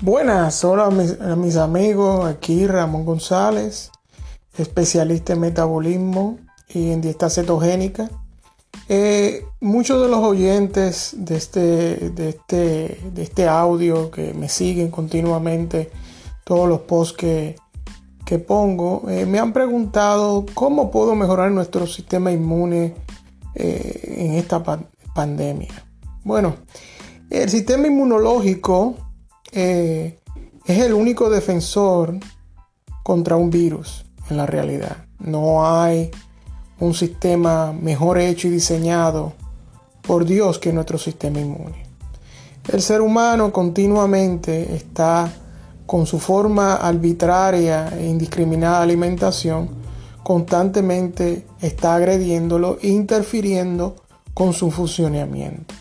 Buenas, hola a mis, a mis, amigos, aquí Ramón González, especialista en metabolismo y en dieta cetogénica. Eh, muchos de los oyentes de este, de, este, de este audio que me siguen continuamente, todos los posts que, que pongo, eh, me han preguntado cómo puedo mejorar nuestro sistema inmune eh, en esta pandemia. Bueno, el sistema inmunológico eh, es el único defensor contra un virus en la realidad. No hay un sistema mejor hecho y diseñado por Dios que nuestro sistema inmune. El ser humano continuamente está con su forma arbitraria e indiscriminada de alimentación, constantemente está agrediéndolo e interfiriendo con su funcionamiento.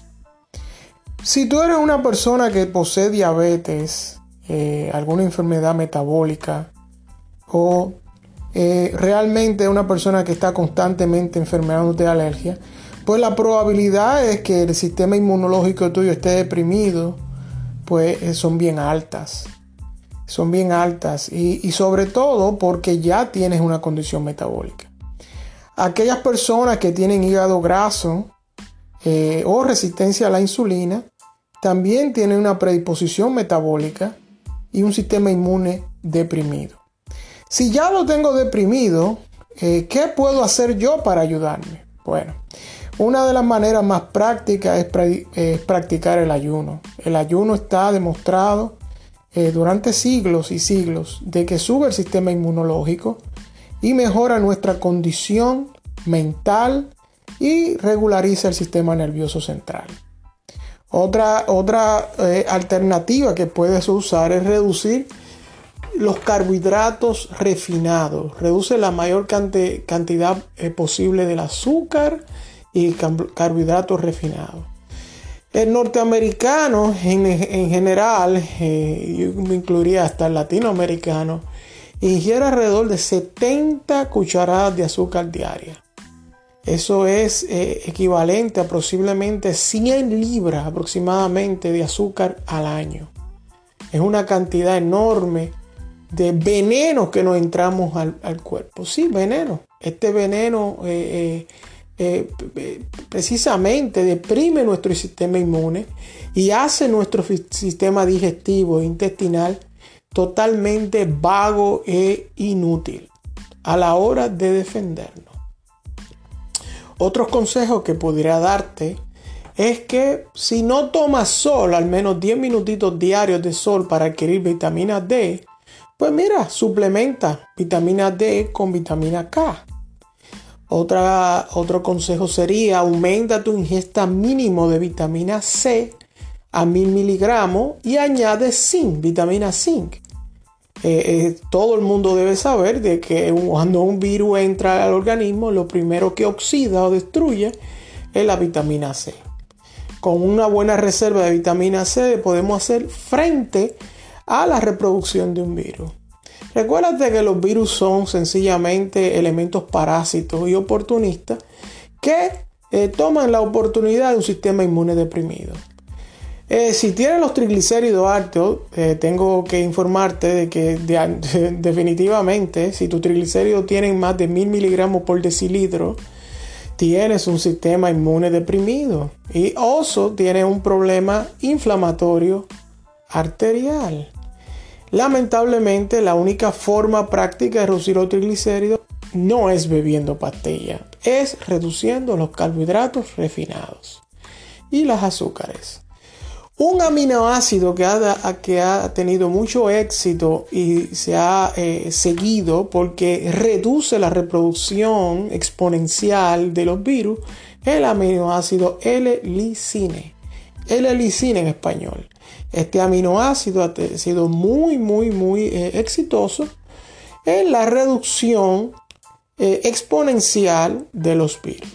Si tú eres una persona que posee diabetes, eh, alguna enfermedad metabólica o eh, realmente una persona que está constantemente enfermando de alergia, pues la probabilidad es que el sistema inmunológico tuyo esté deprimido, pues eh, son bien altas. Son bien altas y, y sobre todo porque ya tienes una condición metabólica. Aquellas personas que tienen hígado graso o resistencia a la insulina, también tiene una predisposición metabólica y un sistema inmune deprimido. Si ya lo tengo deprimido, eh, ¿qué puedo hacer yo para ayudarme? Bueno, una de las maneras más prácticas es, practicar el ayuno. El ayuno está demostrado eh, durante siglos y siglos de que sube el sistema inmunológico y mejora nuestra condición mental y regulariza el sistema nervioso central. Otra, otra eh, alternativa que puedes usar es reducir los carbohidratos refinados. Reduce la mayor cantidad eh, posible del azúcar y carbohidratos refinados. El norteamericano en, general, eh, yo me incluiría hasta el latinoamericano, ingiere alrededor de 70 cucharadas de azúcar diaria. Eso es eh, equivalente a posiblemente 100 libras aproximadamente de azúcar al año. Es una cantidad enorme de veneno que nos entramos al, cuerpo. Sí, veneno. Este veneno eh, eh, precisamente deprime nuestro sistema inmune y hace nuestro sistema digestivo e intestinal totalmente vago e inútil a la hora de defendernos. Otros consejos que podría darte es que si no tomas sol, al menos 10 minutitos diarios de sol para adquirir vitamina D, pues mira, suplementa vitamina D con vitamina K. Otra, otro consejo sería aumenta tu ingesta mínimo de vitamina C a 1000 miligramos y añade zinc, vitamina zinc. Eh, eh, todo el mundo debe saber de que cuando un virus entra al organismo, lo primero que oxida o destruye es la vitamina C. Con una buena reserva de vitamina C podemos hacer frente a la reproducción de un virus. Recuérdate que los virus son sencillamente elementos parásitos y oportunistas que eh, toman la oportunidad de un sistema inmune deprimido. Eh, si tienes los triglicéridos altos, eh, tengo que informarte de que definitivamente si tus triglicéridos tienen más de mil miligramos por decilitro, tienes un sistema inmune deprimido y oso tiene un problema inflamatorio arterial. Lamentablemente, la única forma práctica de reducir los triglicéridos no es bebiendo pastilla, es reduciendo los carbohidratos refinados y las azúcares. Un aminoácido que ha, que ha tenido mucho éxito y se ha eh, seguido porque reduce la reproducción exponencial de los virus es el aminoácido L-licine. L-licine en español. Este aminoácido ha sido muy, muy, muy eh, exitoso en la reducción eh, exponencial de los virus.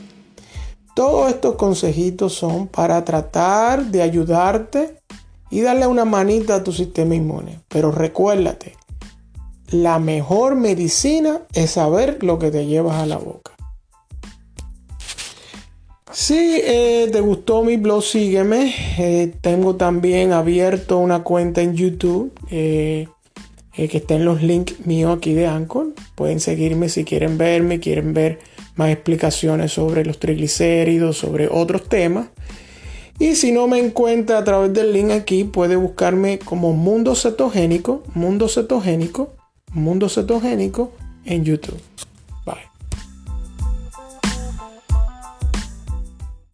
Todos estos consejitos son para tratar de ayudarte y darle una manita a tu sistema inmune. Pero recuérdate, la mejor medicina es saber lo que te llevas a la boca. Si eh, te gustó mi blog, sígueme. Eh, tengo también abierto una cuenta en YouTube eh, que está en los links míos aquí de Anchor. Pueden seguirme si quieren verme, quieren ver más explicaciones sobre los triglicéridos, sobre otros temas. Y si no me encuentra a través del link aquí, puede buscarme como Mundo Cetogénico, Mundo Cetogénico, Mundo Cetogénico en YouTube.